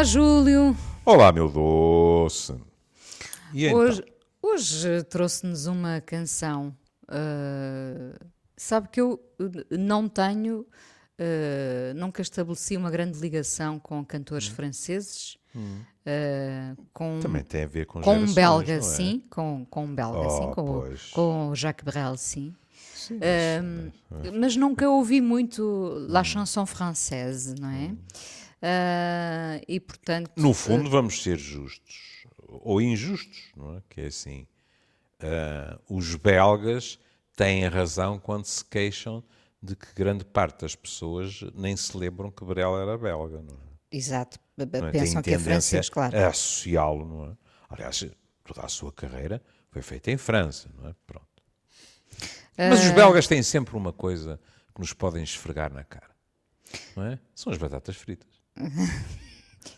Olá, Júlio. Olá, meu doce. E então? Hoje, hoje trouxe-nos uma canção. uh, sabe que eu não tenho, uh, nunca estabeleci uma grande ligação com cantores franceses. uh, com, Hum. Também tem a ver com com um belga, é? sim, com, com um belga, Oh, sim, com, o- com o Jacques Brel, sim. Sim, Um, mas nunca ouvi muito La Chanson Française, não é? Uh, e portanto. No fundo, vamos ser justos. Ou injustos, não é? Que é assim. ah, os belgas têm razão quando se queixam de que grande parte das pessoas nem se lembram que Brel era belga, não é? Exato, Não é? pensam que é francês, claro. a associá-lo, não é? Aliás, toda a sua carreira foi feita em França, não é? Pronto. Mas Ah. os belgas têm sempre uma coisa que nos podem esfregar na cara, não é? São as batatas fritas.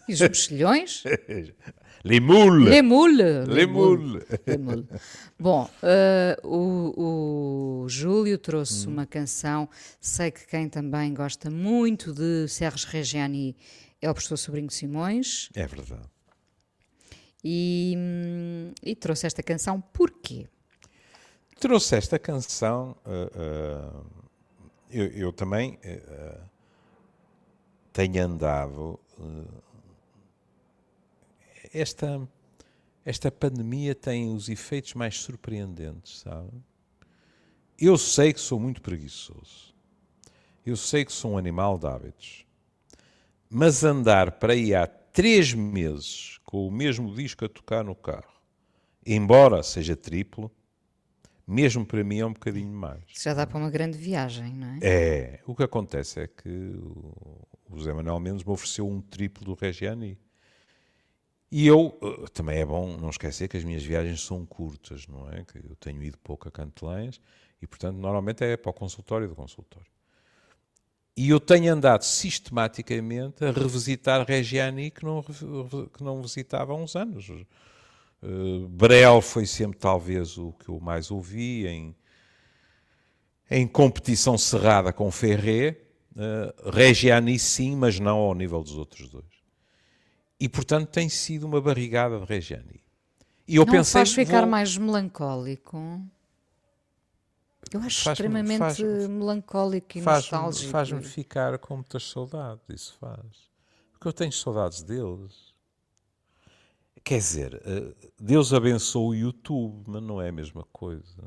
E os mexilhões? Les moules! Les moules. Les moules! Les moules. Bom, eh, o, o Júlio trouxe Hum. uma canção. Sei que quem também gosta muito de Serres Reggiani é o professor Sobrinho Simões. É verdade. E, e trouxe esta canção porquê? Trouxe esta canção. ah, ah, eu, eu também tenho andado. ah, esta, esta pandemia tem os efeitos mais surpreendentes, sabe? Eu sei que sou muito preguiçoso. Eu sei que sou um animal de hábitos. Mas andar para aí há três meses com o mesmo disco a tocar no carro, embora seja triplo, mesmo para mim é um bocadinho mais. Já dá para uma grande viagem, não é? É, o que acontece é que o o José Manuel Mendes me ofereceu um triplo do Regiani. E eu, eh, também é bom não esquecer que as minhas viagens são curtas, não é? Que eu tenho ido pouco a Cantelães e, portanto, normalmente é para o consultório do consultório. E eu tenho andado sistematicamente a revisitar Regiani que não, que não visitava há uns anos. Eh, Brel foi sempre talvez o que eu mais ouvi em, em competição cerrada com Ferré. Uh, Reggiani sim, mas não ao nível dos outros dois. E portanto tem sido uma barrigada de Reggiani. E eu não pensei faz ficar vou- mais melancólico? Eu acho Faz-me- extremamente faz- melancólico e faz-me nostálgico. faz-me ficar com muitas saudades, isso faz. Porque eu tenho saudades deles. Quer dizer, uh, Deus abençoe o YouTube, mas não é a mesma coisa.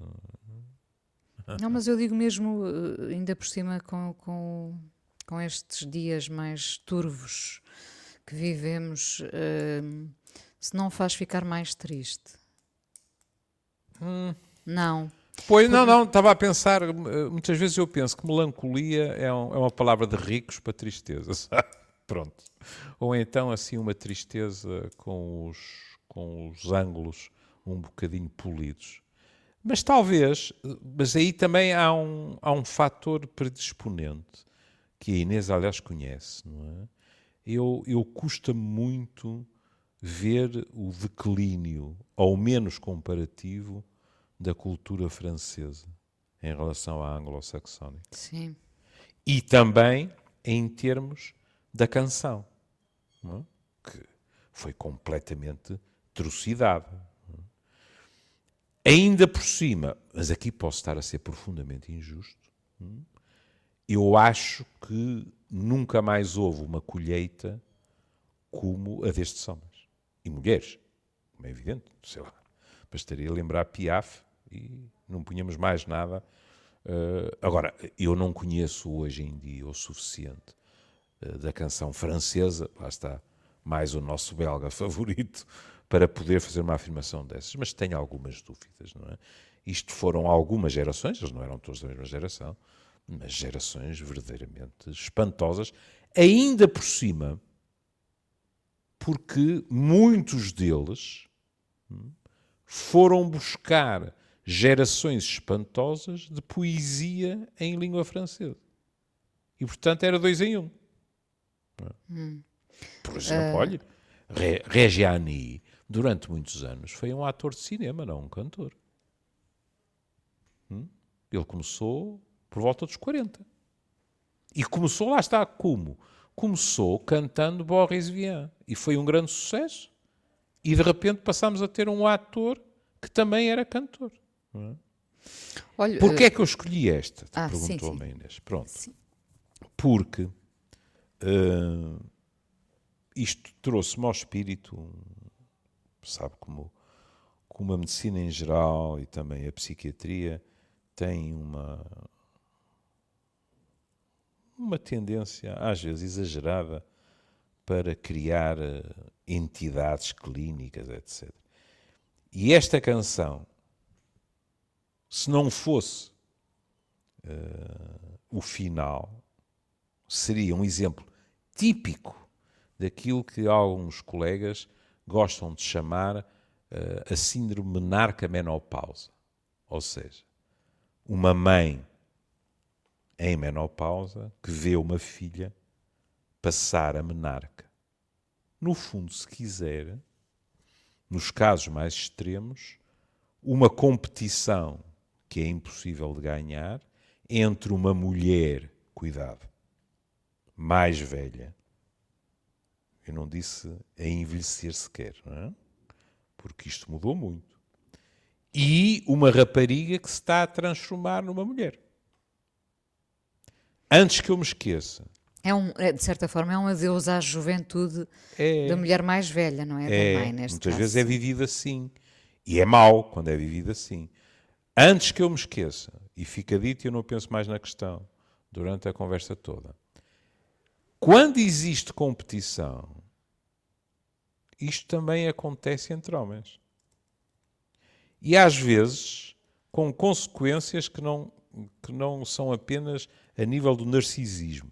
Não, mas eu digo mesmo, eh, ainda por cima, com, com, com estes dias mais turvos que vivemos, eh, se não faz ficar mais triste. Não. Pois, não, não, estava a pensar, eh, muitas vezes eu penso que melancolia é, um- é uma palavra de ricos para tristeza, sabe? Pronto. Ou então, assim, uma tristeza com os, com os ângulos um bocadinho polidos. Mas talvez, mas aí também há um, há um fator predisponente, que a Inês, aliás, conhece, não é? Eu, eu custa-me muito ver o declínio, ao menos comparativo, da cultura francesa em relação à anglo-saxónica. Sim. E também em termos da canção, é? que foi completamente trucidada. Ainda por cima, mas aqui posso estar a ser profundamente injusto, é? eu acho que nunca mais houve uma colheita como a destes homens. E mulheres, como é evidente, sei lá. Bastaria lembrar Piaf e não punhamos mais nada. Eh, agora, eu não conheço hoje em dia o suficiente eh, da canção francesa, lá está, mais o nosso belga favorito, para poder fazer uma afirmação dessas, mas tenho algumas dúvidas, não é? Isto foram algumas gerações, eles não eram todos da mesma geração, mas gerações verdadeiramente espantosas, ainda por cima, porque muitos deles hum, foram buscar gerações espantosas de poesia em língua francesa. E, portanto, era dois em um. Por exemplo, olha, Re- Reggiani, durante muitos anos, foi um ator de cinema, não um cantor. Hum? Ele começou por volta dos 40. E começou, lá está, como? começou cantando Boris Vian e foi um grande sucesso. E de repente passámos a ter um ator que também era cantor. Não é? Olha, Porquê eh, é que eu escolhi esta? Ah, Perguntou-me a Inês. Pronto. Sim. Porque eh, isto trouxe-me ao espírito, um- sabe, como, como a medicina em geral e também a psiquiatria tem uma, uma tendência, às vezes exagerada, para criar eh, entidades clínicas, etc. E esta canção, se não fosse eh, o final, seria um exemplo típico daquilo que alguns colegas gostam de chamar eh, a síndrome menarca-menopausa. Ou seja, uma mãe em menopausa que vê uma filha passar a menarca. No fundo, se quiser, nos casos mais extremos, uma competição que é impossível de ganhar entre uma mulher, cuidado, mais velha, eu não disse a envelhecer sequer, não é? porque isto mudou muito, e uma rapariga que se está a transformar numa mulher. Antes que eu me esqueça, É um, é, de certa forma, é um adeus à juventude é, da mulher mais velha, não é? é, da mãe, neste muitas caso. vezes é vivido assim. E é mau quando é vivido assim. Antes que eu me esqueça, e fica dito e eu não penso mais na questão durante a conversa toda. Quando existe competição, isto também acontece entre homens. E às vezes com consequências que não, que não são apenas a nível do narcisismo,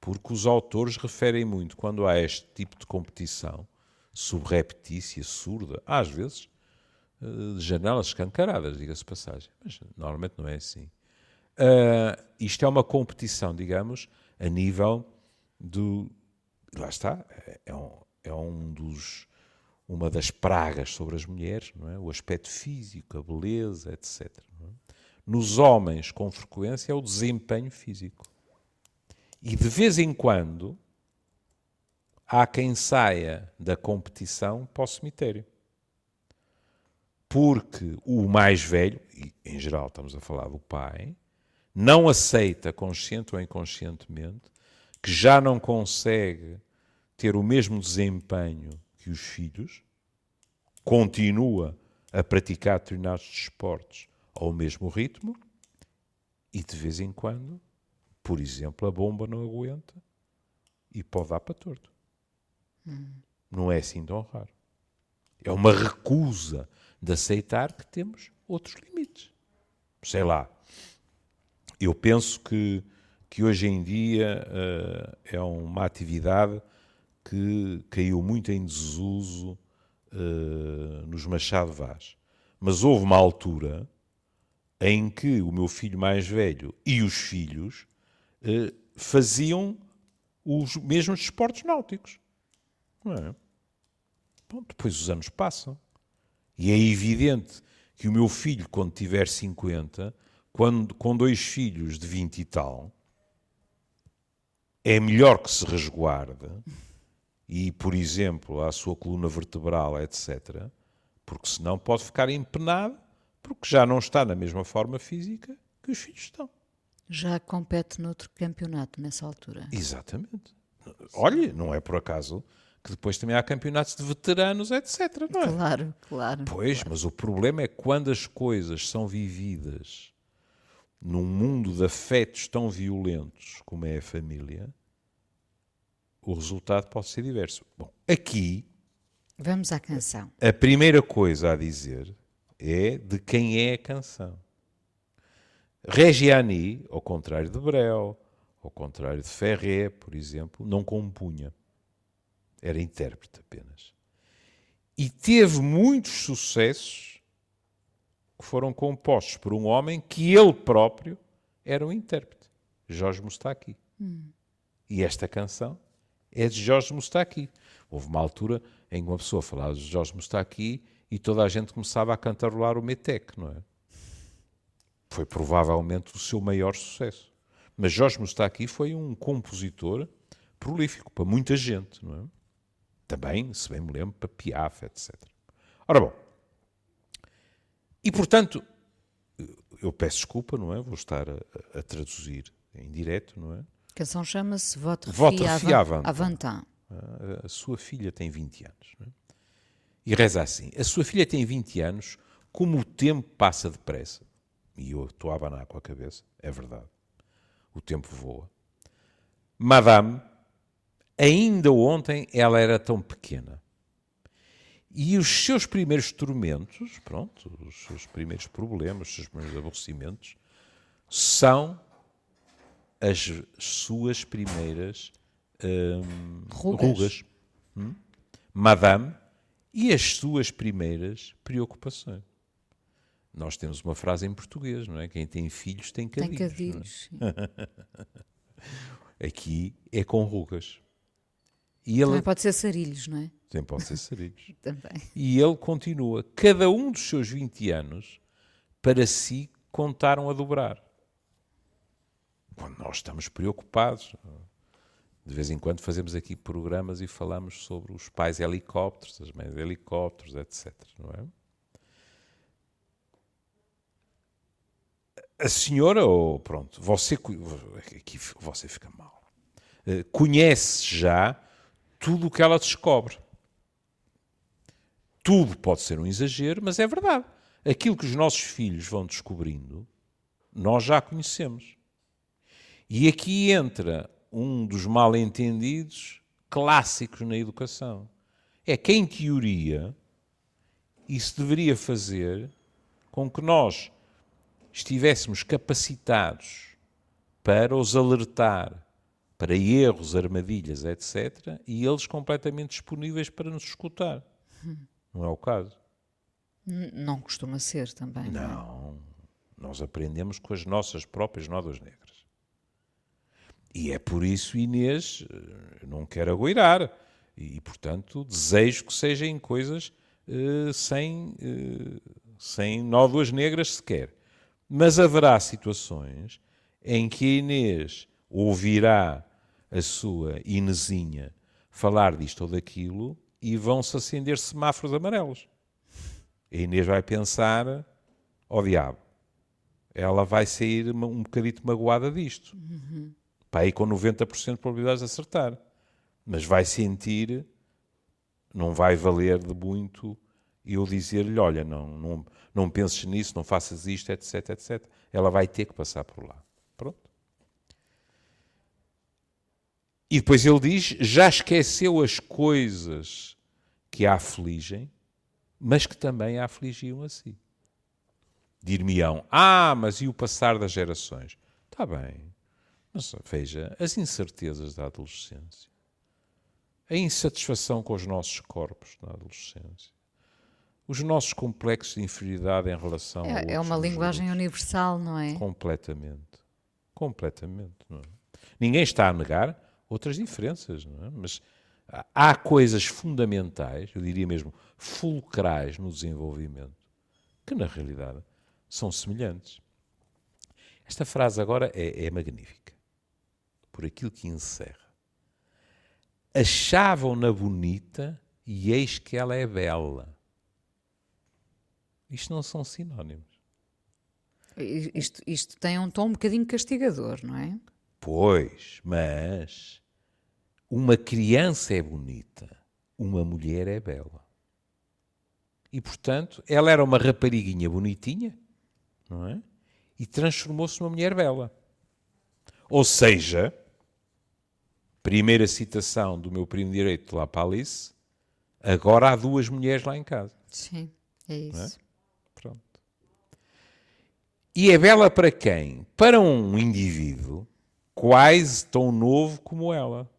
porque os autores referem muito quando há este tipo de competição subreptícia, surda, às vezes eh, janelas escancaradas, diga-se passagem, mas normalmente não é assim. Ah, isto é uma competição, digamos, a nível do. Lá está, é- um, é um dos, uma das pragas sobre as mulheres, não é? o aspecto físico, a beleza, etc. é? Nos homens, com frequência, é o desempenho físico. E de vez em quando há quem saia da competição para o cemitério. Porque o mais velho, e em geral estamos a falar do pai, não aceita, consciente ou inconscientemente, que já não consegue ter o mesmo desempenho que os filhos, continua a praticar determinados desportos ao mesmo ritmo e de vez em quando, por exemplo, a bomba não aguenta e pode dar para torto. Não é assim tão raro. É uma recusa de aceitar que temos outros limites. Sei lá. Eu penso que, que hoje em dia eh, é uma atividade que caiu muito em desuso eh, nos Machado Vaz. Mas houve uma altura em que o meu filho mais velho e os filhos eh, faziam os mesmos desportos náuticos. Não é? Bom, depois os anos passam. E é evidente que o meu filho, quando tiver 50, quando, com dois filhos de 20 e tal, é melhor que se resguarde e, por exemplo, a sua coluna vertebral, etc., porque senão pode ficar empenado porque já não está na mesma forma física que os filhos estão. Já compete noutro campeonato nessa altura. Exatamente. Olha, não é por acaso que depois também há campeonatos de veteranos, etc. Não é? Claro, claro. Pois, mas o problema é quando as coisas são vividas num mundo de afetos tão violentos como é a família, o resultado pode ser diverso. Bom, aqui Vamos à canção. a primeira coisa a dizer é de quem é a canção. Reggiani, ao contrário de Brel, ao contrário de Ferré, por exemplo, não compunha. Era intérprete apenas. E teve muitos sucessos que foram compostos por um homem que ele próprio era um intérprete, Jorge Mustaki. E esta canção é de Jorge Mustaki. Houve uma altura em que uma pessoa falava de Jorge Mustaki e toda a gente começava a cantarolar o Metec, não é? Foi provavelmente o seu maior sucesso. Mas Jorge Mustaki foi um compositor prolífico para muita gente, não é? Também, se bem me lembro, para Piaf, etc. Ora bom, e portanto, eu peço desculpa, não é? Vou estar a, a traduzir em direto, não é? A canção chama-se Votre, Votre fille fille avant- avant. avant A, a sua filha tem 20 anos. não é? E reza assim: A sua filha tem 20 anos, como o tempo passa depressa. E eu estou a abanar com a cabeça, é verdade. O tempo voa. Madame, ainda ontem ela era tão pequena. E os seus primeiros tormentos, pronto, os seus primeiros problemas, os seus primeiros aborrecimentos, são as suas primeiras hum, Rugas. rugas. Hum? Madame, e as suas primeiras preocupações. Nós temos uma frase em português, não é? Quem tem filhos tem Tem cadinhos. não é? Aqui é com rugas. E ele Também pode ser sarilhos, não é? Tem pode ser sarilhos. Também. E ele continua. Cada um dos seus 20 anos, para si, contaram a dobrar. Quando nós estamos preocupados, de vez em quando fazemos aqui programas e falamos sobre os pais helicópteros, as mães helicópteros, etc. Não é? A senhora, ou pronto, você, aqui você fica mal, eh, conhece já tudo o que ela descobre. Tudo pode ser um exagero, mas é verdade. Aquilo que os nossos filhos vão descobrindo, nós já conhecemos. E aqui entra um dos mal-entendidos clássicos na educação. É que, em teoria, isso deveria fazer com que nós estivéssemos capacitados para os alertar para erros, armadilhas, etc., e eles completamente disponíveis para nos escutar. Não é o caso? N- Não costuma ser também. não é? Não. Nós aprendemos com as nossas próprias nódoas negras. E é por isso, Inês, eh, não quero agoirar. E, portanto, desejo que sejam coisas eh, sem, eh, sem nódoas negras sequer. Mas haverá situações em que a Inês ouvirá a sua Inesinha falar disto ou daquilo e vão-se acender semáforos amarelos. A Inês vai pensar, ó diabo, ela vai sair um bocadito magoada disto. Para aí com 90% de probabilidades de acertar. Mas vai sentir, não vai valer de muito eu dizer-lhe, olha, não, não, não penses nisso, não faças isto, etc, etc. Ela vai ter que passar por lá. Pronto. E depois ele diz, já esqueceu as coisas que a afligem, mas que também a afligiam a si. Dir-me-ão, ah, mas e o passar das gerações? Está bem, mas veja, as incertezas da adolescência, a insatisfação com os nossos corpos na adolescência, os nossos complexos de inferioridade em relação É, é uma linguagem grupos. universal, não é? Completamente. Completamente. Não é? Ninguém está a negar outras diferenças, não é? mas há- coisas fundamentais, eu diria mesmo fulcrais no desenvolvimento, que na realidade são semelhantes. Esta frase agora é, é magnífica, por aquilo que encerra. Achavam-na bonita e eis que ela é bela. Isto não são sinónimos. Isto, isto tem um tom um bocadinho castigador, não é? Pois, mas uma criança é bonita, uma mulher é bela. E, portanto, ela era uma rapariguinha bonitinha, não é? E transformou-se numa mulher bela. Ou seja, primeira citação do meu primo direito de lá para Alice, agora há duas mulheres lá em casa. Sim, é isso. Pronto. E é bela para quem? Para um indivíduo quase tão novo como ela.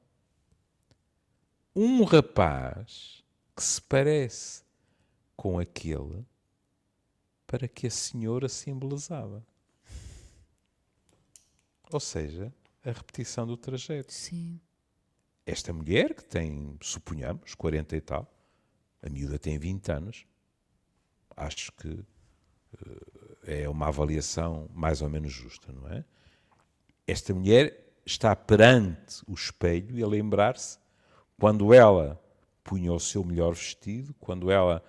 Um rapaz que se parece com aquele para que a senhora simbolizava. Ou seja, a repetição do trajeto. Sim. Esta mulher, que tem, suponhamos, 40 e tal, a miúda tem 20 anos, acho que eh, é uma avaliação mais ou menos justa, não é? Esta mulher estar perante o espelho e a lembrar-se quando ela punha o seu melhor vestido, quando ela,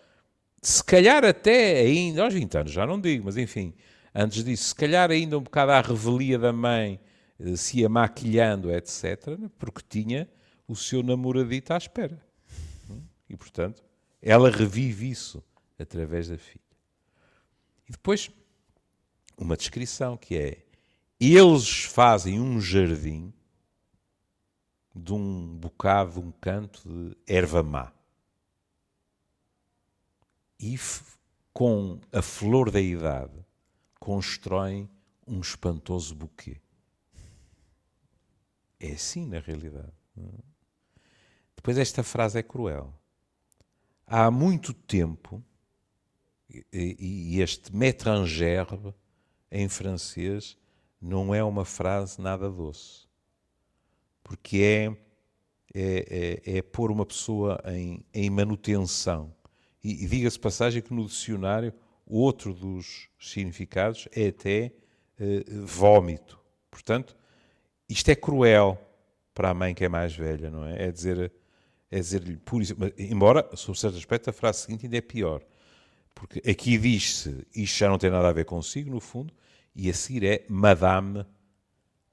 se calhar até ainda, aos 20 anos, já não digo, mas enfim, antes disso, se calhar ainda um bocado à revelia da mãe, eh, se ia maquilhando, etc., porque tinha o seu namoradito à espera. E, portanto, ela revive isso através da filha. E depois, uma descrição que é: eles fazem um jardim de um bocado, um canto de erva má. E com a flor da idade constroem um espantoso buquê. É assim na realidade. Depois esta frase é cruel. Há muito tempo, e este métranger em francês não é uma frase nada doce, porque é, é, é, é pôr uma pessoa em, em manutenção. E, e diga-se passagem que no dicionário outro dos significados é até uh, vómito. Portanto, isto é cruel para a mãe que é mais velha, não é? É dizer é dizer-lhe por isso, embora, sob certo aspecto, a frase seguinte ainda é pior. Porque aqui diz-se, isto já não tem nada a ver consigo, no fundo, e a seguir é Madame,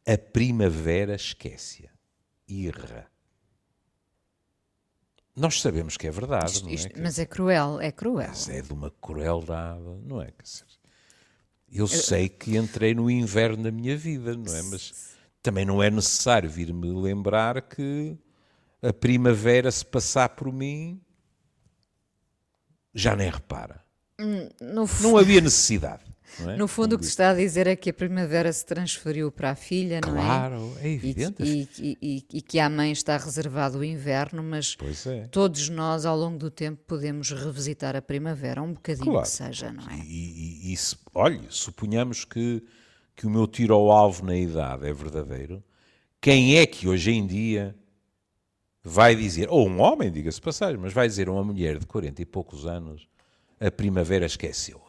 a primavera esquece-a. Irra. Nós sabemos que é verdade, isto, não é? Isto, mas é cruel, é cruel. Mas é de uma crueldade, não é? Eu sei que entrei no inverno da minha vida, não é? Mas também não é necessário vir-me lembrar que a primavera, se passar por mim, já nem repara. Hum, no não havia necessidade. É? No fundo, o que se está a dizer é que a primavera se transferiu para a filha, claro, não é? Claro, é evidente. E, e, e, e, que à mãe está reservado o inverno, mas é. todos nós, ao longo do tempo, podemos revisitar a primavera, um bocadinho claro. que seja, não é? E, se, olha, suponhamos que, que o meu tiro ao alvo na idade é verdadeiro, quem é que hoje em dia vai dizer, ou um homem, diga-se passagem, mas vai dizer a uma mulher de 40 e poucos anos, a primavera esqueceu-a.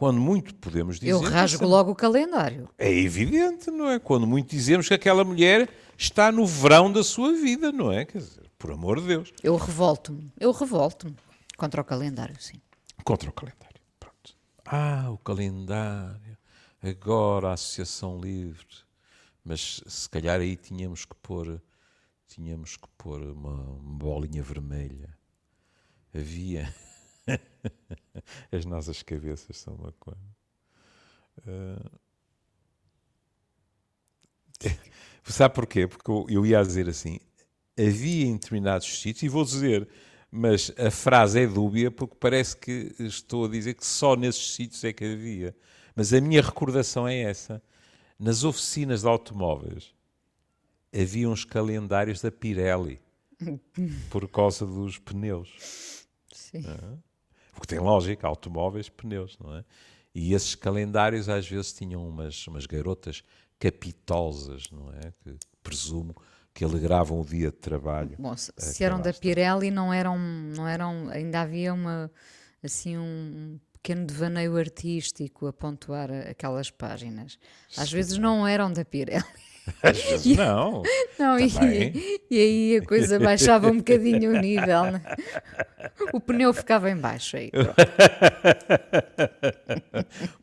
Quando muito podemos dizer. Eu rasgo logo o calendário. É evidente, não é? Quando muito dizemos que aquela mulher está no verão da sua vida, não é? Quer dizer, por amor de Deus. Eu revolto-me, eu revolto-me contra o calendário, sim. Contra o calendário, pronto. Ah, o calendário. Agora a Associação Livre. Mas se calhar aí tínhamos que pôr tínhamos que pôr uma, uma bolinha vermelha. Havia. As nossas cabeças são uma coisa. Uh... Sabe porquê? Porque eu ia dizer assim: havia em determinados sítios, e vou dizer, mas a frase é dúbia porque parece que estou a dizer que só nesses sítios é que havia. Mas a minha recordação é essa. Nas oficinas de automóveis havia uns calendários da Pirelli por causa dos pneus. Sim. É? Porque tem lógica, automóveis, pneus, não é? E esses calendários às vezes tinham umas, umas garotas capitosas, não é? Que presumo que alegravam o dia de trabalho. Bom, se, se eram da Pirelli não eram, não eram, ainda havia uma assim um pequeno devaneio artístico a pontuar aquelas páginas. Às Sim. vezes não eram da Pirelli. Às vezes não. não e, e, aí a coisa baixava um bocadinho o nível. Né? O pneu ficava em baixo aí.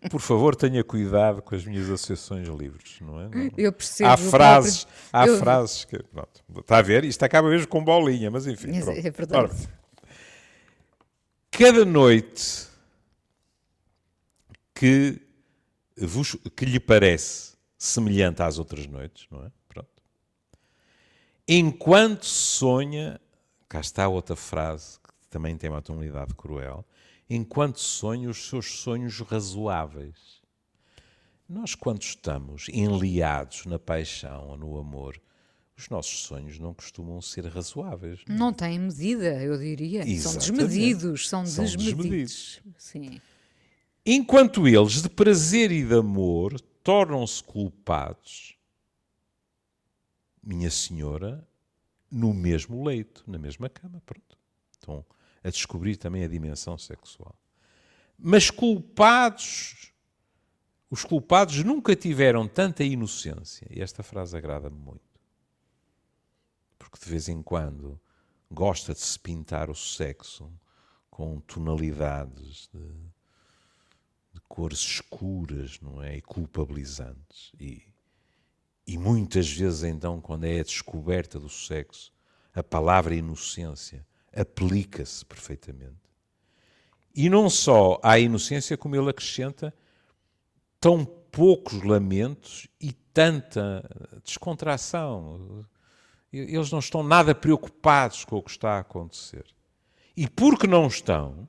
Por favor, tenha cuidado com as minhas associações livres, não é? Não. Eu percebo. Há frases, próprio... há eu... frases que. Pronto, está a ver? Isto acaba mesmo com bolinha, mas enfim. Pronto. É verdade. Ora, cada noite que, vos, que lhe parece semelhante às outras noites, não é? Pronto. Enquanto sonha, cá está outra frase que também tem uma tonalidade cruel, enquanto sonha os seus sonhos razoáveis. Nós, quando estamos enliados na paixão ou no amor, os nossos sonhos não costumam ser razoáveis. Não, não têm medida, eu diria. Exatamente. São desmedidos, são, são desmedidos. desmedidos. Sim. Enquanto eles, de prazer e de amor, tornam-se culpados, minha senhora, no mesmo leito, na mesma cama. Pronto. Estão a descobrir também a dimensão sexual. Mas culpados os culpados nunca tiveram tanta inocência, e esta frase agrada-me muito, porque de vez em quando gosta de se pintar o sexo com tonalidades de, cores escuras, não é? E culpabilizantes. E, e muitas vezes, então, quando é a descoberta do sexo, a palavra inocência aplica-se perfeitamente. E não só à inocência, como ele acrescenta, tão poucos lamentos e tanta descontração. Eles não estão nada preocupados com o que está a acontecer. E porque não estão,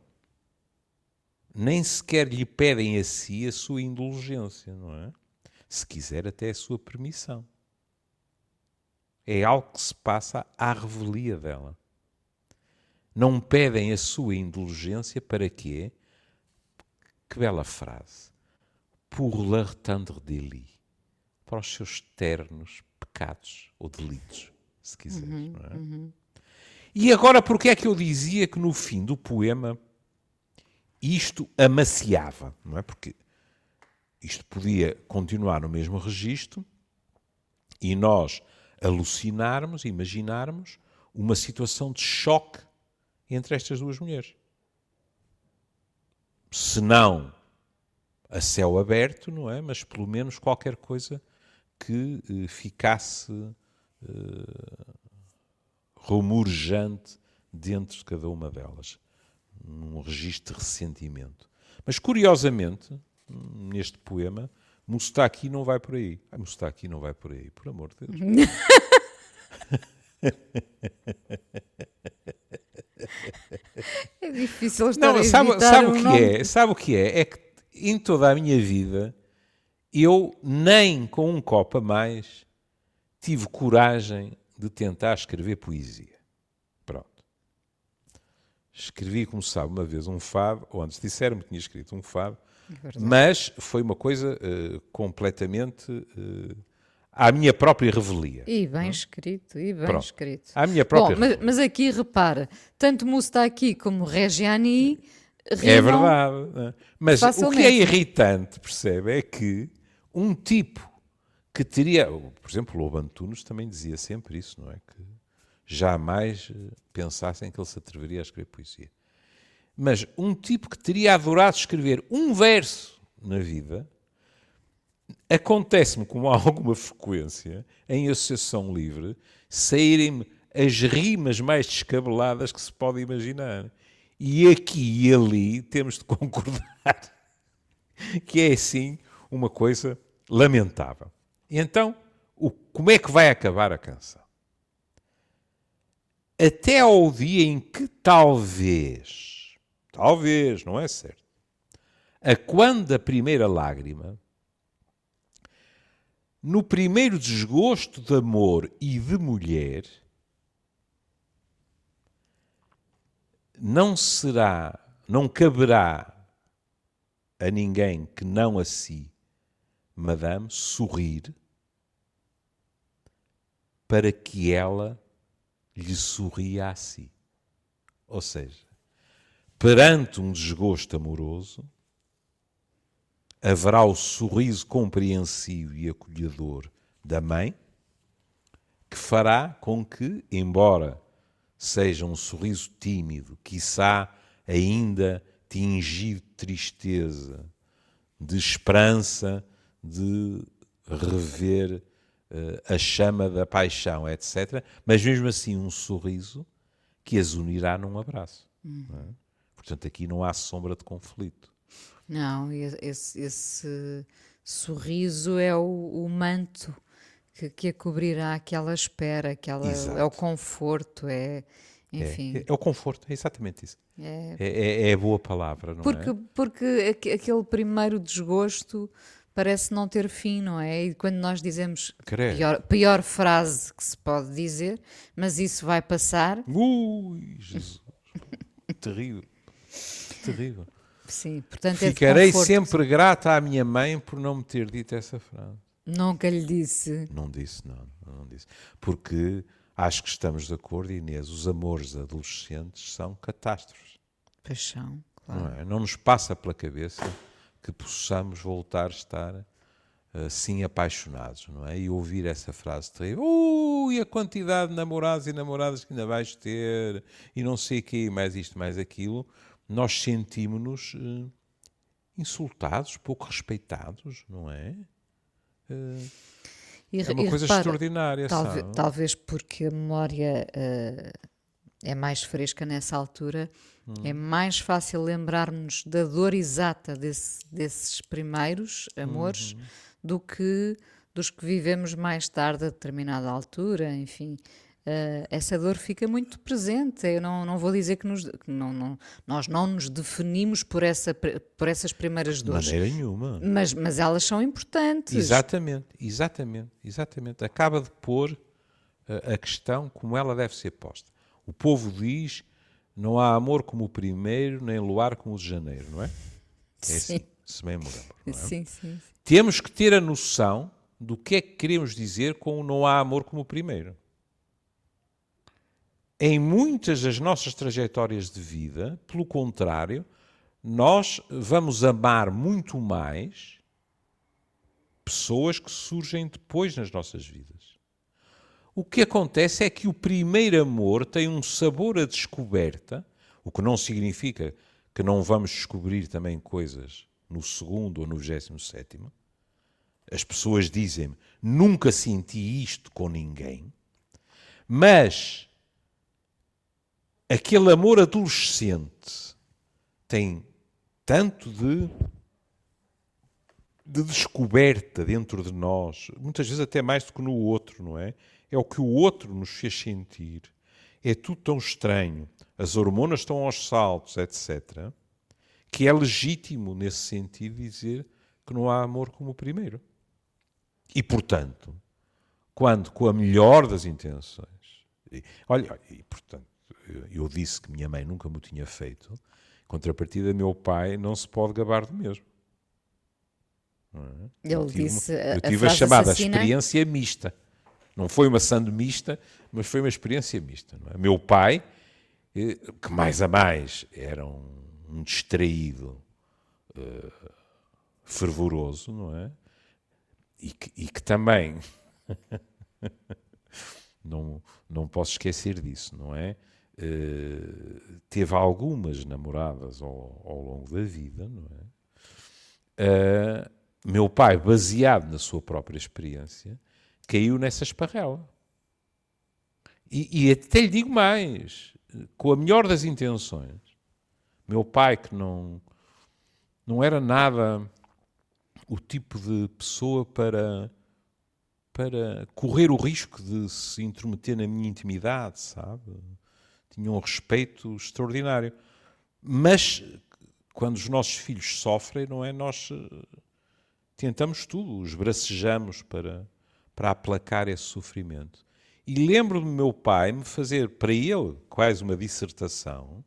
nem sequer lhe pedem a si a sua indulgência, não é? Se quiser, até a sua permissão. É algo que se passa à revelia dela. Não pedem a sua indulgência para quê? Que bela frase. Pour leur tendre délit. Para os seus ternos pecados ou delitos, se quiseres. Uhum, não é? Uhum. E agora, porque é que eu dizia que no fim do poema isto amaciava? Não é? Porque isto podia continuar no mesmo registro e nós alucinarmos, imaginarmos uma situação de choque entre estas duas mulheres. Se não a céu aberto, não é? Mas pelo menos qualquer coisa que eh, ficasse eh, rumorejante dentro de cada uma delas, num registro de ressentimento. Mas curiosamente, neste poema, Mustaki não vai por aí. Ah, Mustaki não vai por aí, por amor de Deus. É difícil estar não, a sabe, sabe o que nome. é? Sabe o que é? É que em toda a minha vida eu nem com um copo a mais tive coragem de tentar escrever poesia. Escrevi, como sabe, uma vez um fado, ou antes disseram-me que tinha escrito um fado, é mas foi uma coisa uh, completamente uh, à minha própria revelia. E bem não? escrito, e bem Pronto. escrito. À minha própria Bom, mas, mas, aqui repara, tanto aqui como Regiani É verdade. É? Mas facilmente. o que é irritante, percebe, é que um tipo que teria, por exemplo, Lobo Antunes também dizia sempre isso, não é? Que jamais eh, pensassem que ele se atreveria a escrever poesia. Mas um tipo que teria adorado escrever um verso na vida, acontece-me com alguma frequência, em associação livre, saírem-me as rimas mais descabeladas que se pode imaginar. E aqui e ali temos de concordar que é assim uma coisa lamentável. E então, o, como é que vai acabar a canção? Até ao dia em que talvez, talvez, não é certo, a quando a primeira lágrima, no primeiro desgosto de amor e de mulher, não será, não caberá a ninguém que não a si Madame sorrir para que ela lhe sorria a si. Ou seja, perante um desgosto amoroso, haverá o sorriso compreensivo e acolhedor da mãe, que fará com que, embora seja um sorriso tímido, quiçá ainda tingido de tristeza, de esperança, de rever a chama da paixão, etc. Mas mesmo assim, um sorriso que as unirá num abraço. Uhum. É? Portanto, aqui não há sombra de conflito. Não, esse, esse sorriso é o, o manto que, que, a cobrirá aquela espera, aquela, é o conforto, é. Enfim. É, é, o conforto, é exatamente isso. É, é, é, é a boa palavra, não porque, é? Porque aquele primeiro desgosto parece não ter fim, não é? E quando nós dizemos pior, pior, frase que se pode dizer, mas isso vai passar. Ui, Jesus! terrível. Terrível. Sim, portanto é Ficarei sempre grata à minha mãe por não me ter dito essa frase. Nunca lhe disse. Não disse, não, não disse. Porque acho que estamos de acordo, Inês, os amores adolescentes são catástrofes. Paixão, claro. Não, é? não nos passa pela cabeça que possamos voltar a estar assim apaixonados, não é? E ouvir essa frase terrível, uh, e a quantidade de namorados e namoradas que ainda vais ter, e não sei o quê, mais isto, mais aquilo, nós sentimos-nos uh, insultados, pouco respeitados, não é? Uh, e, é uma coisa repara, extraordinária, talvez, talvez, porque a memória é mais fresca nessa altura, hum. é mais fácil lembrarmos da dor exata desse, desses primeiros amores uhum do que dos que vivemos mais tarde a determinada altura, enfim. Uh, essa dor fica muito presente. Eu não, não vou dizer que, nos, que não, não, nós não nos definimos por, essa, por essas primeiras dores. De maneira nenhuma. Mas, mas elas são importantes. Exatamente, exatamente, exatamente. Acaba de pôr a, a questão como ela deve ser posta. O povo diz: não há amor como o primeiro, nem luar como o de janeiro, não é? É sim. assim, se bem me lembro. É? Sim, sim. Temos que ter a noção do que é que queremos dizer com o não há amor como o primeiro. Em muitas das nossas trajetórias de vida, pelo contrário, nós vamos amar muito mais pessoas que surgem depois nas nossas vidas. O que acontece é que o primeiro amor tem um sabor a descoberta, o que não significa que não vamos descobrir também coisas no segundo ou no vigésimo sétimo, as pessoas dizem-me, nunca senti isto com ninguém, mas aquele amor adolescente tem tanto de, de descoberta dentro de nós, muitas vezes até mais do que no outro, não é? É o que o outro nos fez sentir. É tudo tão estranho. As hormonas estão aos saltos, etc. Que é legítimo, nesse sentido, dizer que não há amor como o primeiro. E, portanto, quando com a melhor das intenções, e, olha, e portanto, eu disse que minha mãe nunca me tinha feito, contrapartida, meu pai não se pode gabar do mesmo. É? Ele eu tive, disse. Eu tive a, a chamada assassina. experiência mista. Não foi uma sando mista, mas foi uma experiência mista. É? Meu pai, eh, que mais a mais era um, um distraído uh, fervoroso, não é? e que, e que também não, não posso esquecer disso, não é? Uh, teve algumas namoradas ao, ao, longo da vida, não é? Uh, meu pai, baseado na sua própria experiência, caiu nessa esparrela. E, e até lhe digo mais, com a melhor das intenções, meu pai, que não, não era nada o tipo de pessoa para, para correr o risco de se intrometer na minha intimidade, sabe? Tinha um respeito extraordinário. Mas quando os nossos filhos sofrem, não é? Nós eh, tentamos tudo, os bracejamos para, para aplacar esse sofrimento. E lembro-me do meu pai me fazer para ele quase uma dissertação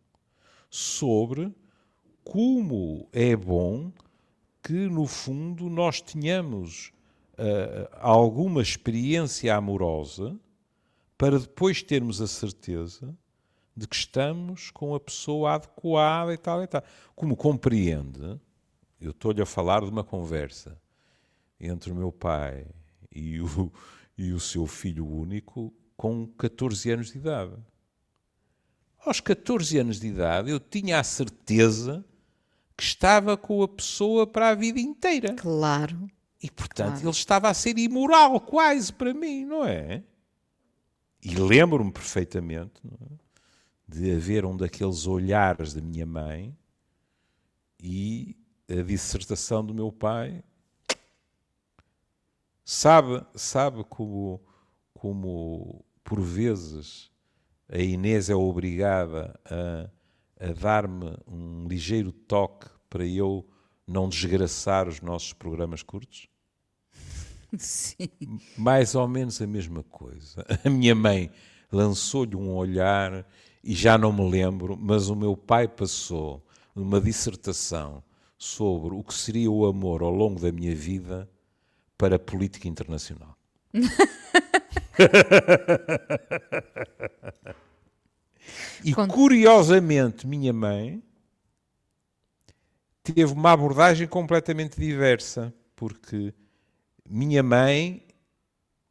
sobre como é bom que, no fundo, nós tenhamos uh, alguma experiência amorosa para depois termos a certeza de que estamos com a pessoa adequada e tal e tal. Como compreende, eu estou-lhe a falar de uma conversa entre o meu pai e o, e o seu filho único com 14 anos de idade. Aos 14 anos de idade, eu tinha a certeza que estava com a pessoa para a vida inteira. Claro. E, portanto, claro. ele estava a ser imoral quase para mim, não é? E lembro-me perfeitamente é? de haver um daqueles olhares da minha mãe e a dissertação do meu pai. Sabe, sabe como, como por vezes a Inês é obrigada a a dar-me um ligeiro toque para eu não desgraçar os nossos programas curtos? Sim. Mais ou menos a mesma coisa. A minha mãe lançou-lhe um olhar e já não me lembro, mas o meu pai passou uma dissertação sobre o que seria o amor ao longo da minha vida para a política internacional. E curiosamente, minha mãe teve uma abordagem completamente diversa, porque minha mãe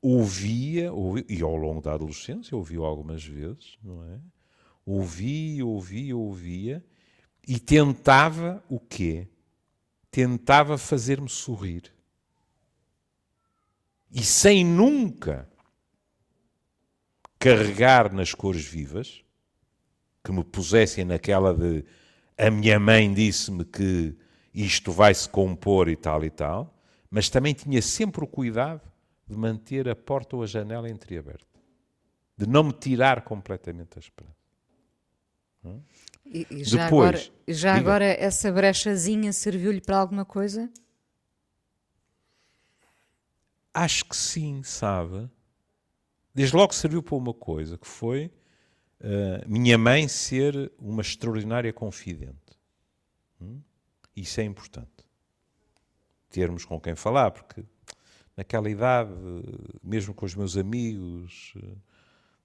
ouvia, ouvia, e ao longo da adolescência ouviu algumas vezes, não é? Ouvia, ouvia, ouvia, e tentava o quê? Tentava fazer-me sorrir. E sem nunca carregar nas cores vivas, que me pusessem naquela de a minha mãe disse-me que isto vai se compor e tal e tal, mas também tinha sempre o cuidado de manter a porta ou a janela entreaberta, de não me tirar completamente a esperança. Hum? E, e já, Depois, agora, já agora essa brechazinha serviu-lhe para alguma coisa? Acho que sim, sabe? Desde logo serviu para uma coisa, que foi uh, minha mãe ser uma extraordinária confidente. Hum? Isso é importante. Termos com quem falar, porque naquela idade, mesmo com os meus amigos, uh,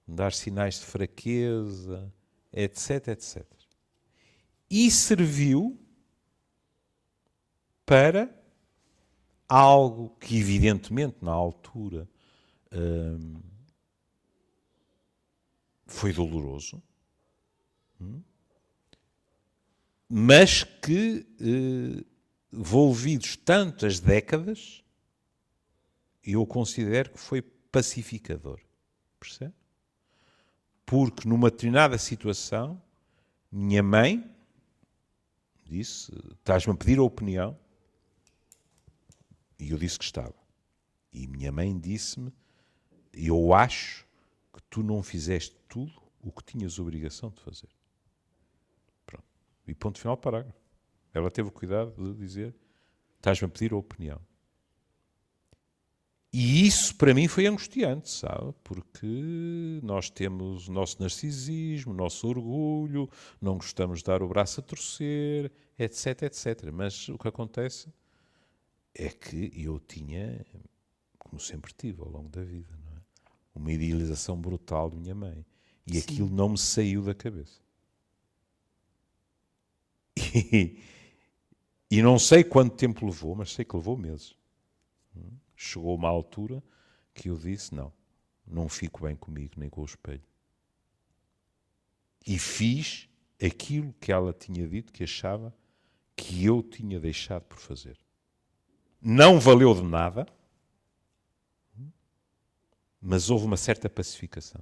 dar sinais de fraqueza, etc, etc. E serviu para algo que, evidentemente, na altura hum, foi doloroso, hum, mas que, eh, envolvidos tantas décadas, eu considero que foi pacificador. Percebe? Porque numa determinada situação, minha mãe disse: Estás-me a pedir a opinião? E eu disse que estava. E minha mãe disse-me: Eu acho que tu não fizeste tudo o que tinhas obrigação de fazer. Pronto. E ponto final, parágrafo. Ela teve o cuidado de dizer: Estás-me a pedir a opinião. E isso para mim foi angustiante, sabe? Porque nós temos o nosso narcisismo, o nosso orgulho, não gostamos de dar o braço a torcer, etc, etc. Mas o que acontece é que eu tinha, como sempre tive ao longo da vida, é? uma idealização brutal de minha mãe. E Sim. aquilo não me saiu da cabeça. E, e não sei quanto tempo levou, mas sei que levou meses. Chegou uma altura que eu disse: não, não fico bem comigo nem com o espelho. E fiz aquilo que ela tinha dito que achava que eu tinha deixado por fazer não valeu de nada, mas houve uma certa pacificação.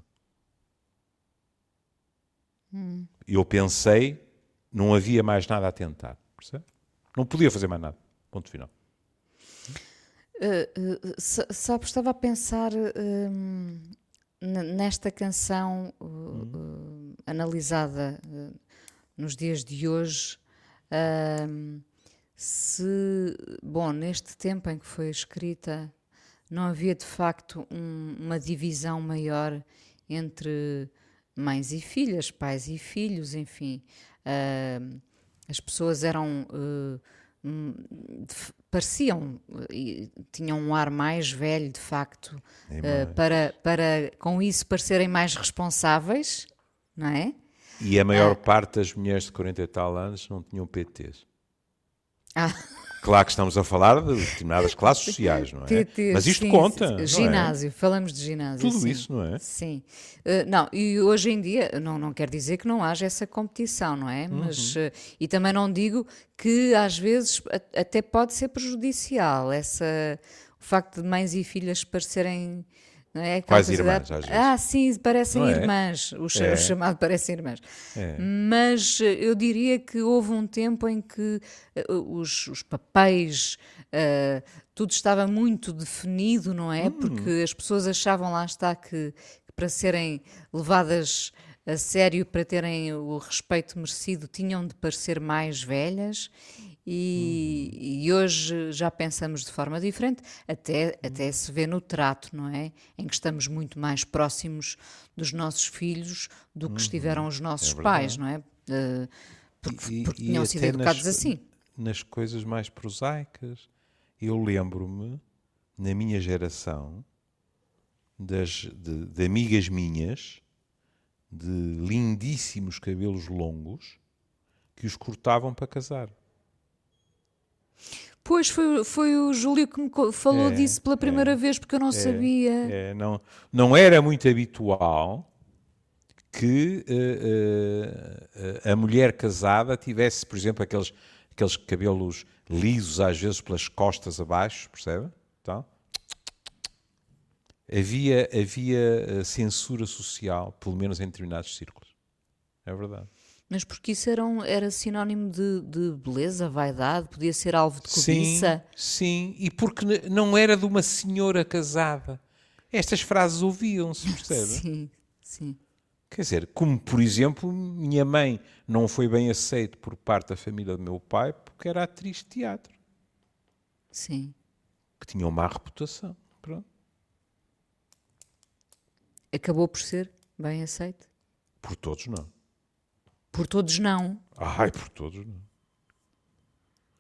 Hum. Eu pensei, não havia mais nada a tentar, percebe? Não podia fazer mais nada. Ponto final. Uh, uh, sabe, estava a pensar uh, nesta canção hum. analisada nos dias de hoje se, bom, neste tempo em que foi escrita, não havia de facto um, uma divisão maior entre mães e filhas, pais e filhos, enfim. Uh, as pessoas eram. Uh, pareciam e tinham um ar mais velho, de facto, uh, para, para com isso parecerem mais responsáveis, não é? E a maior parte das mulheres de 40 e tal anos não tinham PTs. Ah. Claro que estamos a falar de determinadas classes sociais, não é? Mas isto sim, conta. Sim, ginásio, é? falamos de ginásio. Tudo sim. isso, não é? Sim. Uh, não, e hoje em dia, não, não quer dizer que não haja essa competição, não é? Mas, uhum. uh, e também não digo que às vezes até pode ser prejudicial essa, o facto de mães e filhas parecerem não é? Quais irmãs, às vezes. Ah, sim, parecem é? irmãs. O, é. o, chamado parecem irmãs. É. Mas eh, eu diria que houve um tempo em que uh, os, os, papéis, uh, tudo estava muito definido, não é? Hum. Porque as pessoas achavam, lá está, que, que para serem levadas a sério, para terem o respeito merecido, tinham de parecer mais velhas e, uhum. e, hoje já pensamos de forma diferente, até, até se vê no trato, não é? Em que estamos muito mais próximos dos nossos filhos do que uhum. estiveram os nossos é pais, não é? Uh, porque, e, porque tinham sido educados nas, assim. Nas coisas mais prosaicas, eu lembro-me, na minha geração, das, de, de amigas minhas, de lindíssimos cabelos longos, que os cortavam para casar. Pois foi, foi o Júlio que me falou é, disso pela primeira é, vez, porque eu não é, sabia. É, não, não era muito habitual que uh, uh, a mulher casada tivesse, por exemplo, aqueles, aqueles cabelos lisos, às vezes pelas costas abaixo, percebe? Então, havia, havia censura social, pelo menos em determinados círculos. É verdade. Mas porque isso era, um, era sinónimo de, de, beleza, vaidade, podia ser alvo de cobiça. Sim, sim, e porque não era de uma senhora casada. Estas frases ouviam-se, percebe? Sim, sim. Quer dizer, como por exemplo, minha mãe não foi bem aceita por parte da família do meu pai porque era atriz de teatro. Sim. Que tinha uma má reputação. Pronto. Acabou por ser bem aceito? Por todos não. Por todos não. Ai, por todos não.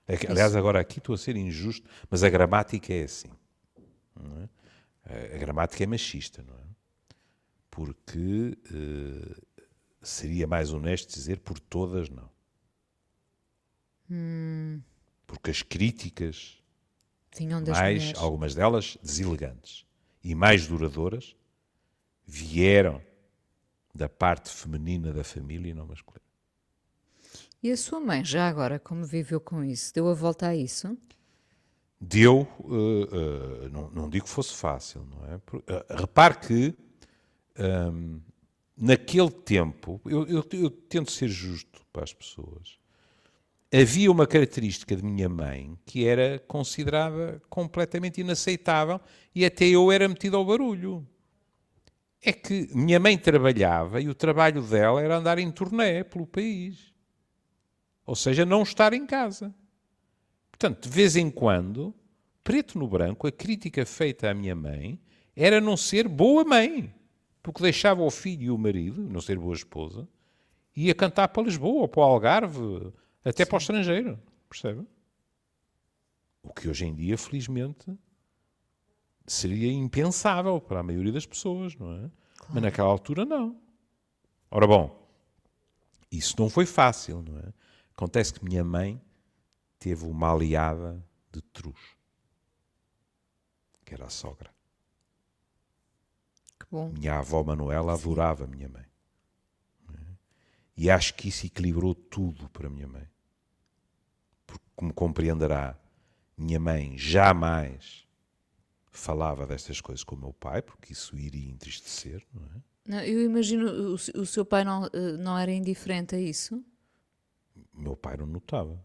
É que, aliás, agora aqui estou a ser injusto, mas a gramática é assim. É? A, gramática é machista, não é? Porque uh, seria mais honesto dizer por todas não. Hum. Porque as críticas, Vinham das mais, mulheres. algumas delas deselegantes e mais duradouras, vieram da parte feminina da família e não masculina. E a sua mãe, já agora, como viveu com isso? Deu a volta a isso? Deu, uh, uh, não, não, digo que fosse fácil, não é? Uh, repare que um, ehm, naquele tempo, eu, eu, eu, tento ser justo para as pessoas, havia uma característica de minha mãe que era considerada completamente inaceitável e até eu era metido ao barulho. É que minha mãe trabalhava e o trabalho dela era andar em turnê pelo país. Ou seja, não estar em casa. Portanto, de vez em quando, preto no branco, a crítica feita à minha mãe era não ser boa mãe, porque deixava o filho e o marido, não ser boa esposa, e ia cantar para Lisboa, ou para o Algarve, até Sim. para o estrangeiro. Percebe? O que hoje em dia, felizmente, seria impensável para a maioria das pessoas, não é? Claro. Mas naquela altura, não. Ora bom, isso não foi fácil, não é? Acontece que minha mãe teve uma aliada de truz, que era a sogra. Que bom. Minha avó Manuela adorava minha mãe. E acho que isso equilibrou tudo para minha mãe. Porque, como compreenderá, minha mãe jamais falava destas coisas com o meu pai, porque isso iria entristecer, não é? Não, eu imagino, o, o seu pai não, eh, não era indiferente a isso? meu pai não notava.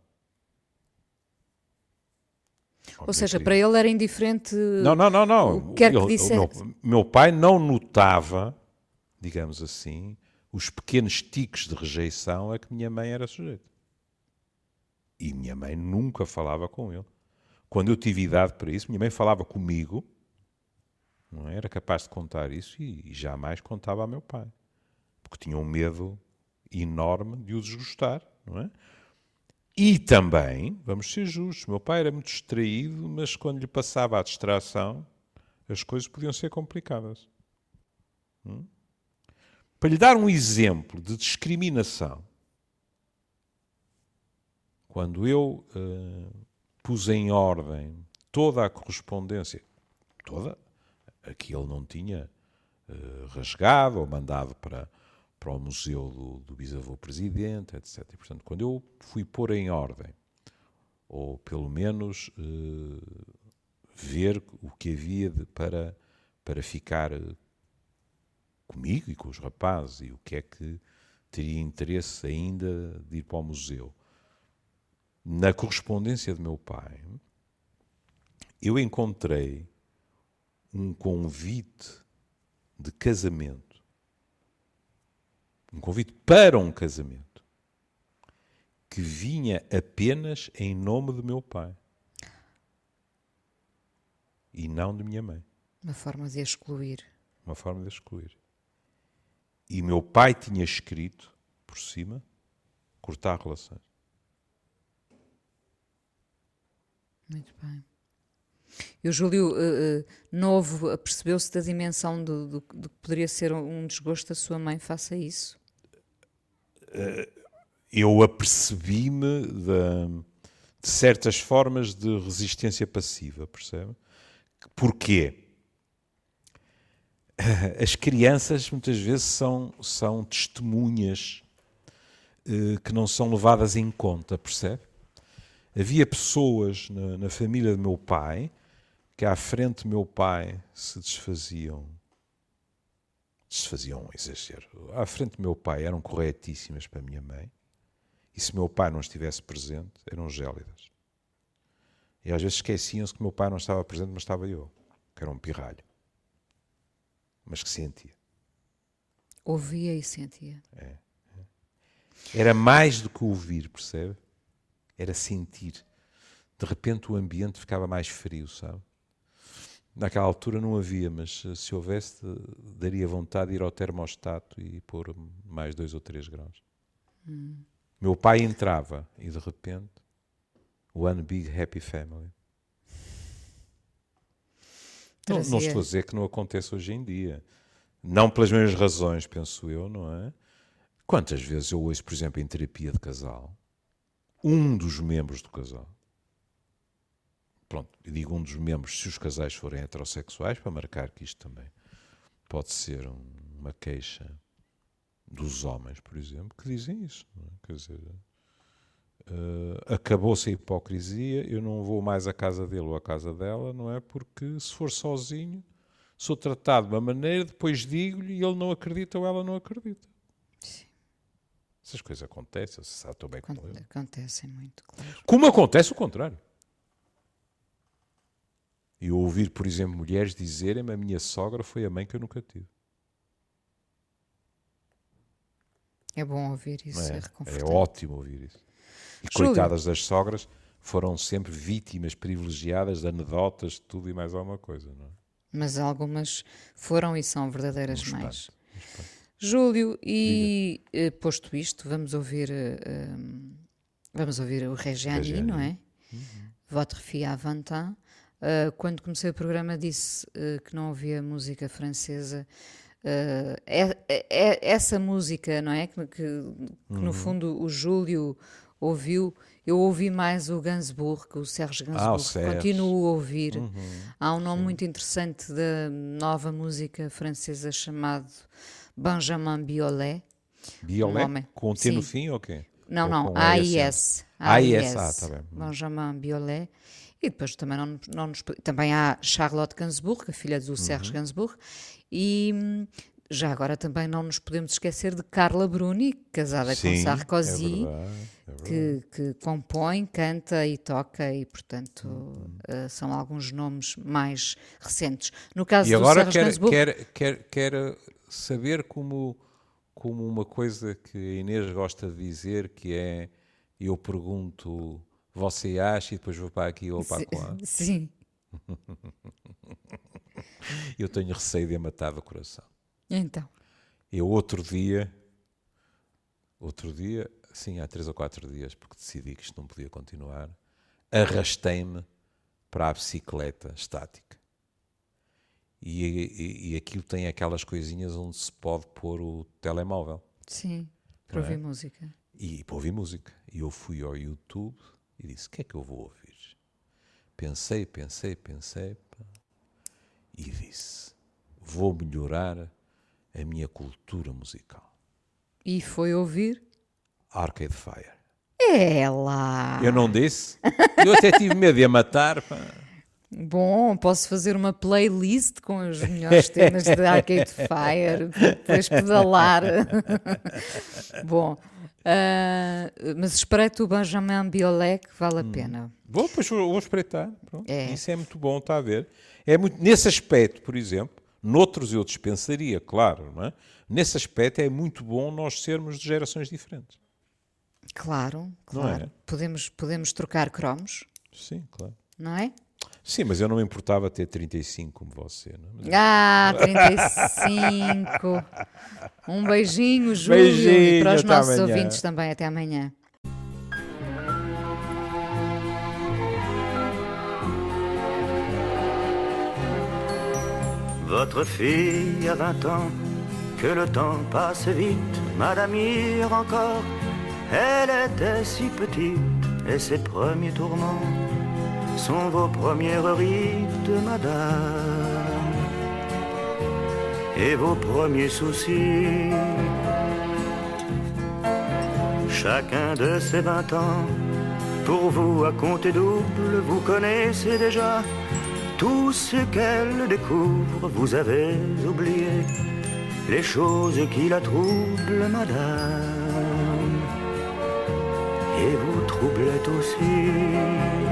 Ou seja, para ele era indiferente. Não, não, não, não. O que quer que dissesse. Meu, meu, pai não notava, digamos assim, os pequenos tiques de rejeição a que minha mãe era sujeita. E minha mãe nunca falava com ele. Quando eu tive idade para isso, minha mãe falava comigo, não é? era capaz de contar isso e, e jamais contava ao meu pai. Porque tinha um medo enorme de o desgostar não é? E também, vamos ser justos, meu pai era muito distraído, mas quando lhe passava a distração, as coisas podiam ser complicadas. Hum? Para lhe dar um exemplo de discriminação, quando eu uh, pus em ordem toda a correspondência, toda, a que ele não tinha uh, rasgado ou mandado para, para o museu do, do bisavô presidente, etc. E, portanto, quando eu fui pôr em ordem, ou pelo menos uh, ver o que havia de, para, para ficar eh, comigo e com os rapazes e o que é que teria interesse ainda de ir para o museu. Na correspondência do meu pai, eu encontrei um convite de casamento um convite para um casamento que vinha apenas em nome do meu pai e não de minha mãe. Uma forma de excluir. Uma forma de excluir. E meu pai tinha escrito por cima cortar relações. Muito bem. E o Júlio, uh, novo, percebeu-se da dimensão do, do, do, que poderia ser um desgosto da sua mãe face a isso? Uh, eu apercebi-me da, de certas formas de resistência passiva, percebe? Porquê? As crianças muitas vezes são, são testemunhas que não são levadas em conta, percebe? Havia pessoas na, na família do meu pai que à frente do meu pai se desfaziam desfaziam um exagero. À frente do meu pai eram corretíssimas para a minha mãe. E se meu pai não estivesse presente, eram gélidas. E às vezes esqueciam-se que meu pai não estava presente, mas estava eu, que era um pirralho. Mas que sentia. Ouvia e sentia. É. Era mais do que ouvir, percebe? Era sentir. De repente o ambiente ficava mais frio, sabe? Naquela altura não havia, mas eh, se houvesse, daria vontade de ir ao termostato e pôr mais dois ou três graus. Hum. Meu pai entrava e de repente, One Big Happy Family. Não, não, estou a dizer que não acontece hoje em dia. Não pelas mesmas razões, penso eu, não é? Quantas vezes eu ouço, por exemplo, em terapia de casal, um dos membros do casal pronto, eu digo um dos membros, se os casais forem heterossexuais, para marcar que isto também pode ser um, uma queixa dos homens, por exemplo, que dizem isso. É? Quer dizer, uh, acabou-se a hipocrisia, eu não vou mais à casa dele ou à casa dela, não é? Porque se for sozinho, sou tratado de uma maneira, depois digo-lhe e ele não acredita ou ela não acredita. Essas coisas acontecem, se sabe, estou bem com ele. Acontecem muito, claro. Como acontece o contrário. E ouvir, por exemplo, mulheres dizerem-me a minha sogra foi a mãe que eu nunca tive. É bom ouvir isso, é, é, é ótimo ouvir isso. E Júlio. coitadas das sogras foram sempre vítimas privilegiadas de anedotas, de tudo e mais alguma coisa, não é? Mas algumas foram e são verdadeiras um mães. Júlio, e Diga. Eh, posto isto, vamos ouvir, uh, vamos ouvir o Regiani, não é? Uhum. Votre fille à 20 ans. Uh, quando comecei o programa disse uh, que não ouvia música francesa. Uh, é, é, essa música, não é? Que, que, que uhum. no fundo o Júlio ouviu. Eu ouvi mais o Gainsbourg, o Serge Gainsbourg. Ah, Continuo a ouvir. Uhum. Há um nome Sim. muito interessante da nova música francesa chamado Benjamin Biolay. Biolay? Um com T no fim ou quê? Não, ou não, AIS. AIS, ah, tá bem. Benjamin Biolay. E depois também, não, não nos, também há Charlotte Gainsbourg, a filha do Serge uhum. Gainsbourg, e hum, já agora também não nos podemos esquecer de Carla Bruni, casada Sim, com Sarkozy, é verdade, é verdade. Que, que, compõe, canta e toca, e portanto uhum. uh, são alguns nomes mais recentes. No caso e agora do quer, Gainsbourg, quer, quer, quer saber como, como uma coisa que a Inês gosta de dizer, que é, eu pergunto você acha e depois vou para aqui ou para lá. Sim. Eu tenho receio de a matar do coração. Então. Eu outro dia, outro dia, sim, há três ou quatro dias, porque decidi que isto não podia continuar, arrastei-me para a bicicleta estática. E, e, e, aquilo tem aquelas coisinhas onde se pode pôr o telemóvel. Sim, para ouvir é? música. E para ouvir música. E eu fui ao YouTube e disse: O que é que eu vou ouvir? Pensei, pensei, pensei e disse: Vou melhorar a minha cultura musical. E foi ouvir? Arcade Fire. É lá! Eu não disse? Eu até tive medo de a matar. Pá. Bom, posso fazer uma playlist com os melhores temas de Arcade Fire, depois pedalar. Bom, Uh, mas espreito o Benjamin Biolay que vale a hum. pena. Vou, pois vou espreitar. É. Isso é muito bom, está a ver. É muito, nesse aspecto, por exemplo, noutros eu dispensaria, claro, não é? Nesse aspecto é muito bom nós sermos de gerações diferentes. Claro, claro. É? Podemos, podemos trocar cromos. Sim, claro. Não é? Sim, mas eu não me importava ter 35 como você. Não? É? Ah, 35. um beijinho, Júlio. Beijinho, e para os nossos amanhã. ouvintes também. Até amanhã. Votre fille a 20 ans, que le temps passe vite, madame hier encore, elle était si petite. et ses premiers tourments sont vos premières rides, madame, et vos premiers soucis. Chacun de ces vingt ans, pour vous à compter double, vous connaissez déjà tout ce qu'elle découvre, vous avez oublié les choses qui la troublent, madame, et vous troublez aussi.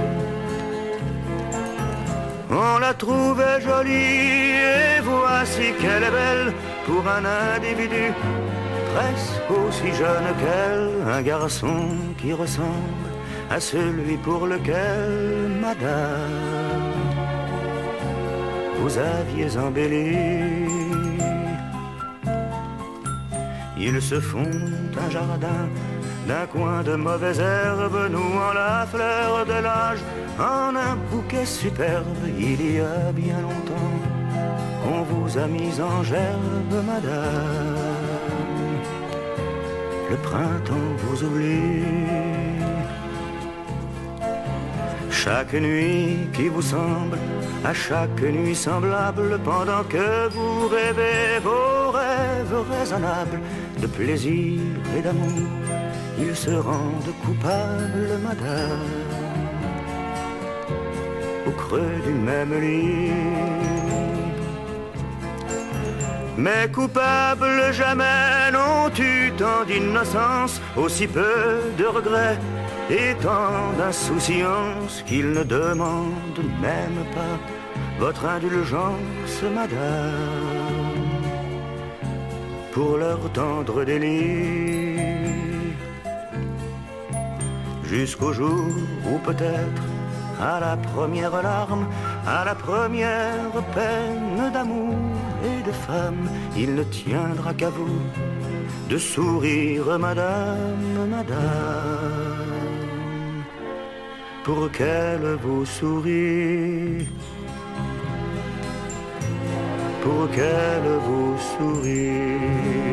On la trouvait jolie et voici qu'elle est belle pour un individu presque aussi jeune qu'elle, un garçon qui ressemble à celui pour lequel, madame, vous aviez embelli. Ils se font un jardin d'un coin de mauvaises herbes, nouant la fleur de l'âge en un bouquet superbe. Il y a bien longtemps qu'on vous a mis en gerbe, madame. Le printemps vous oublie. Chaque nuit qui vous semble, à chaque nuit semblable, pendant que vous rêvez vos rêves raisonnables de plaisir et d'amour, ils se rendent coupables, madame, au creux du même lit. Mais coupables jamais n'ont eu tant d'innocence, aussi peu de regrets et tant d'insouciance qu'ils ne demandent même pas votre indulgence, madame, pour leur tendre délit. Jusqu'au jour où peut-être, à la première larme, à la première peine d'amour et de femme, il ne tiendra qu'à vous de sourire, madame, madame pour qu'elle vous sourie, pour qu'elle vous sourie.